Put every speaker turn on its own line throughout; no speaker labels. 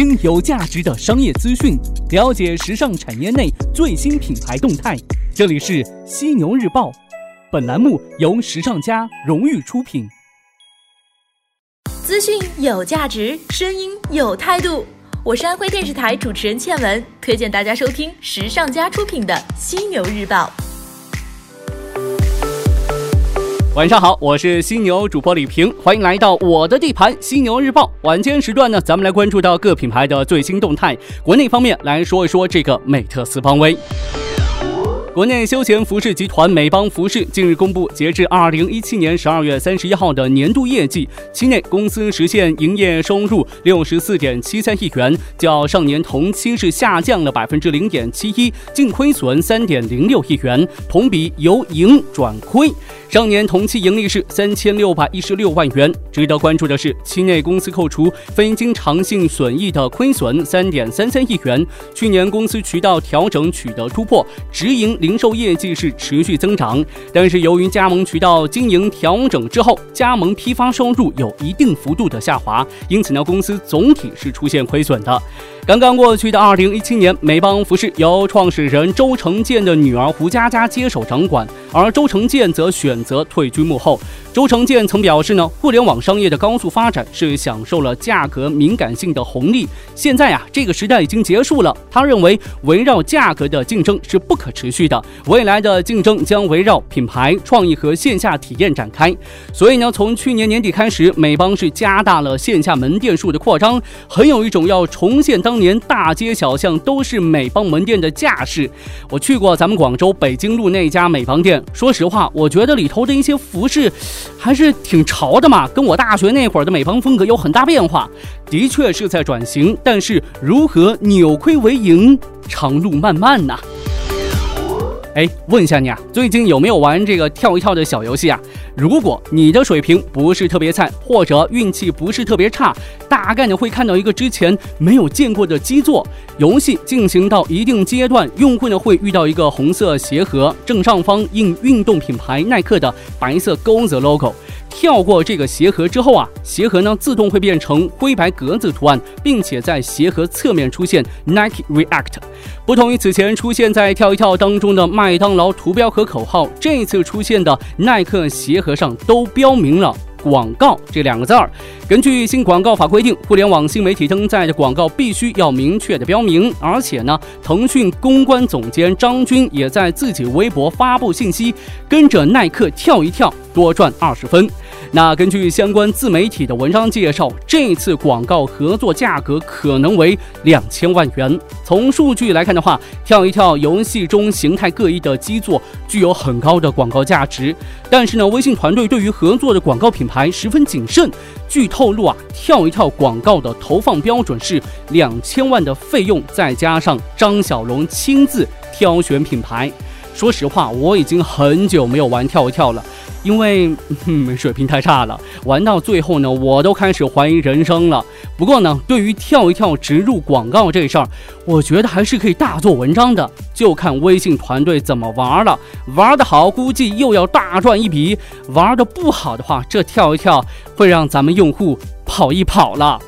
听有价值的商业资讯，了解时尚产业内最新品牌动态。这里是犀牛日报，本栏目由时尚家荣誉出品。
资讯有价值，声音有态度。我是安徽电视台主持人倩文，推荐大家收听时尚家出品的犀牛日报。
晚上好，我是犀牛主播李平，欢迎来到我的地盘犀牛日报。晚间时段呢，咱们来关注到各品牌的最新动态。国内方面来说一说这个美特斯邦威。国内休闲服饰集团美邦服饰近日公布，截至二零一七年十二月三十一号的年度业绩，期内公司实现营业收入六十四点七三亿元，较上年同期是下降了百分之零点七一，净亏损三点零六亿元，同比由盈转亏。上年同期盈利是三千六百一十六万元。值得关注的是，期内公司扣除非经常性损益的亏损三点三三亿元。去年公司渠道调整取得突破，直营零售业绩是持续增长，但是由于加盟渠道经营调整之后，加盟批发收入有一定幅度的下滑，因此呢，公司总体是出现亏损的。刚刚过去的二零一七年，美邦服饰由创始人周成建的女儿胡佳佳接手掌管，而周成建则选择退居幕后。周成建曾表示呢，互联网商业的高速发展是享受了价格敏感性的红利，现在啊，这个时代已经结束了。他认为围绕价格的竞争是不可持续的，未来的竞争将围绕品牌创意和线下体验展开。所以呢，从去年年底开始，美邦是加大了线下门店数的扩张，很有一种要重现当年大街小巷都是美邦门店的架势。我去过咱们广州北京路那家美邦店，说实话，我觉得里头的一些服饰。还是挺潮的嘛，跟我大学那会儿的美邦风格有很大变化，的确是在转型，但是如何扭亏为盈，长路漫漫呐。哎，问一下你啊，最近有没有玩这个跳一跳的小游戏啊？如果你的水平不是特别菜，或者运气不是特别差，大概呢会看到一个之前没有见过的基座。游戏进行到一定阶段，用户呢会遇到一个红色鞋盒，正上方印运动品牌耐克的白色钩子 logo。跳过这个鞋盒之后啊，鞋盒呢自动会变成灰白格子图案，并且在鞋盒侧面出现 Nike React。不同于此前出现在跳一跳当中的麦当劳图标和口号，这次出现的耐克鞋盒上都标明了。广告这两个字儿，根据新广告法规定，互联网新媒体登载的广告必须要明确的标明。而且呢，腾讯公关总监张军也在自己微博发布信息，跟着耐克跳一跳，多赚二十分。那根据相关自媒体的文章介绍，这次广告合作价格可能为两千万元。从数据来看的话，跳一跳游戏中形态各异的基座具有很高的广告价值。但是呢，微信团队对于合作的广告品牌十分谨慎。据透露啊，跳一跳广告的投放标准是两千万的费用，再加上张小龙亲自挑选品牌。说实话，我已经很久没有玩跳一跳了。因为 水平太差了，玩到最后呢，我都开始怀疑人生了。不过呢，对于跳一跳植入广告这事儿，我觉得还是可以大做文章的，就看微信团队怎么玩了。玩得好，估计又要大赚一笔；玩得不好的话，这跳一跳会让咱们用户跑一跑了。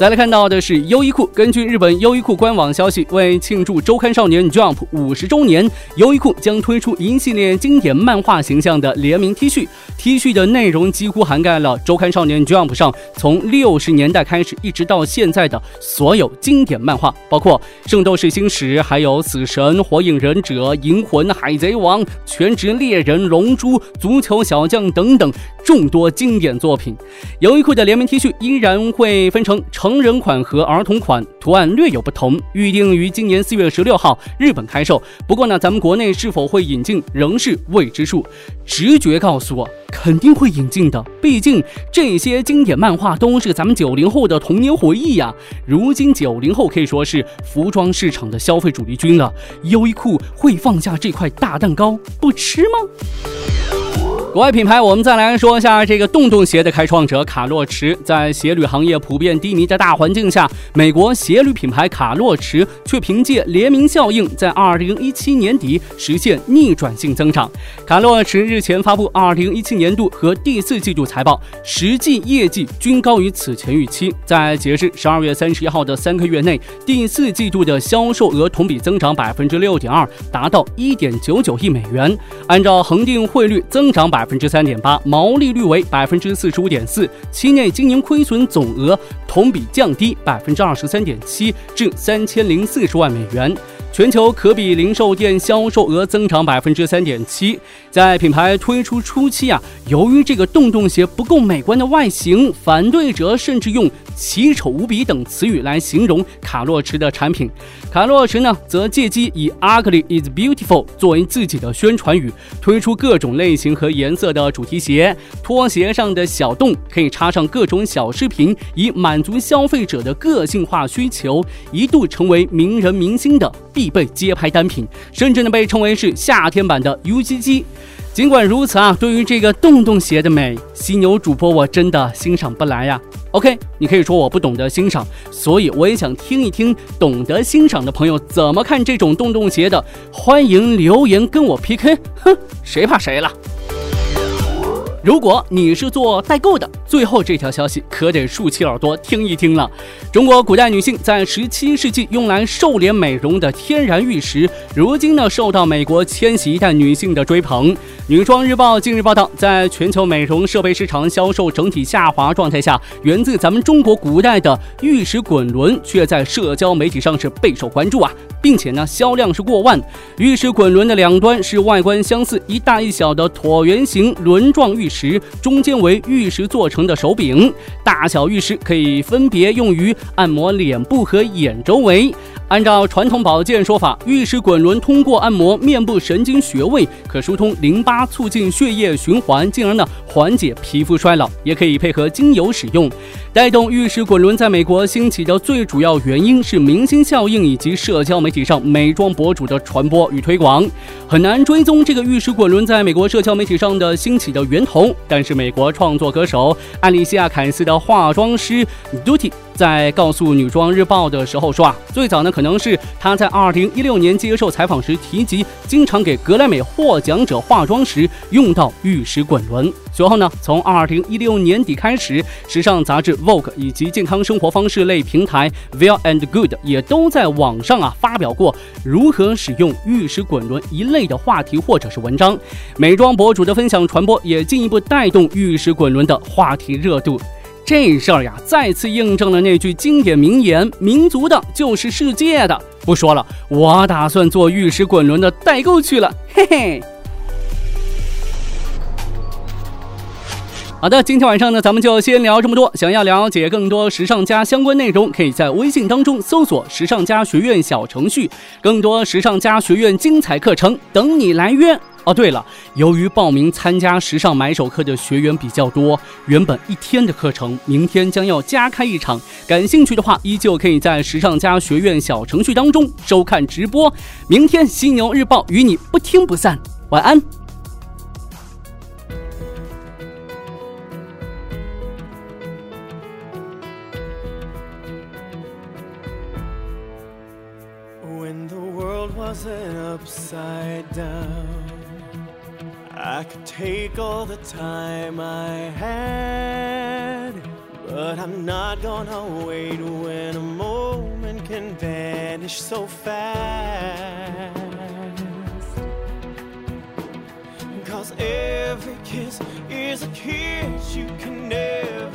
再来看到的是优衣库。根据日本优衣库官网消息，为庆祝周刊少年 Jump 五十周年，优衣库将推出一系列经典漫画形象的联名 T 恤。T 恤的内容几乎涵盖了周刊少年 Jump 上从六十年代开始一直到现在的所有经典漫画，包括《圣斗士星矢》、还有《死神》、《火影忍者》、《银魂》、《海贼王》、《全职猎人》、《龙珠》、《足球小将》等等众多经典作品。优衣库的联名 T 恤依然会分成成。成人款和儿童款图案略有不同，预定于今年四月十六号日本开售。不过呢，咱们国内是否会引进仍是未知数。直觉告诉我，肯定会引进的，毕竟这些经典漫画都是咱们九零后的童年回忆呀。如今九零后可以说是服装市场的消费主力军了，优衣库会放下这块大蛋糕不吃吗？国外品牌，我们再来说一下这个洞洞鞋的开创者卡洛驰。在鞋履行业普遍低迷的大环境下，美国鞋履品牌卡洛驰却凭借联名效应，在2017年底实现逆转性增长。卡洛驰日前发布2017年度和第四季度财报，实际业绩均高于此前预期。在截至12月31号的三个月内，第四季度的销售额同比增长百分之六点二，达到1.99亿美元。按照恒定汇率，增长百。百分之三点八，毛利率为百分之四十五点四，期内经营亏损总额同比降低百分之二十三点七，至三千零四十万美元。全球可比零售店销售额增长百分之三点七。在品牌推出初期啊，由于这个洞洞鞋不够美观的外形，反对者甚至用奇丑无比等词语来形容卡洛驰的产品。卡洛驰呢，则借机以 “ugly is beautiful” 作为自己的宣传语，推出各种类型和颜色的主题鞋。拖鞋上的小洞可以插上各种小饰品，以满足消费者的个性化需求，一度成为名人明星的。必被街拍单品，甚至呢被称为是夏天版的 UGG。尽管如此啊，对于这个洞洞鞋的美，犀牛主播我真的欣赏不来呀。OK，你可以说我不懂得欣赏，所以我也想听一听懂得欣赏的朋友怎么看这种洞洞鞋的。欢迎留言跟我 PK，哼，谁怕谁了。如果你是做代购的，最后这条消息可得竖起耳朵听一听了。中国古代女性在十七世纪用来瘦脸美容的天然玉石，如今呢受到美国千禧一代女性的追捧。女装日报近日报道，在全球美容设备市场销售整体下滑状态下，源自咱们中国古代的玉石滚轮却在社交媒体上是备受关注啊，并且呢销量是过万。玉石滚轮的两端是外观相似、一大一小的椭圆形轮状玉。石中间为玉石做成的手柄，大小玉石可以分别用于按摩脸部和眼周围。按照传统保健说法，玉石滚轮通过按摩面部神经穴位，可疏通淋巴，促进血液循环，进而呢缓解皮肤衰老。也可以配合精油使用。带动玉石滚轮在美国兴起的最主要原因是明星效应以及社交媒媒体上美妆博主的传播与推广。很难追踪这个玉石滚轮在美国社交媒体上的兴起的源头，但是美国创作歌手艾丽西亚·凯斯的化妆师 Duty。在告诉《女装日报》的时候说啊，最早呢可能是她在2016年接受采访时提及，经常给格莱美获奖者化妆时用到玉石滚轮。随后呢，从2016年底开始，时尚杂志 Vogue 以及健康生活方式类平台 Well and Good 也都在网上啊发表过如何使用玉石滚轮一类的话题或者是文章。美妆博主的分享传播也进一步带动玉石滚轮的话题热度。这事儿呀，再次印证了那句经典名言：“民族的就是世界的。”不说了，我打算做玉石滚轮的代购去了，嘿嘿。好的，今天晚上呢，咱们就先聊这么多。想要了解更多时尚家相关内容，可以在微信当中搜索“时尚家学院”小程序，更多时尚家学院精彩课程等你来约。哦，对了，由于报名参加时尚买手课的学员比较多，原本一天的课程，明天将要加开一场。感兴趣的话，依旧可以在时尚家学院小程序当中收看直播。明天犀牛日报与你不听不散，晚安。I could take all the time I had, but I'm not gonna wait when a moment can vanish so fast. Cause every kiss is a kiss you can never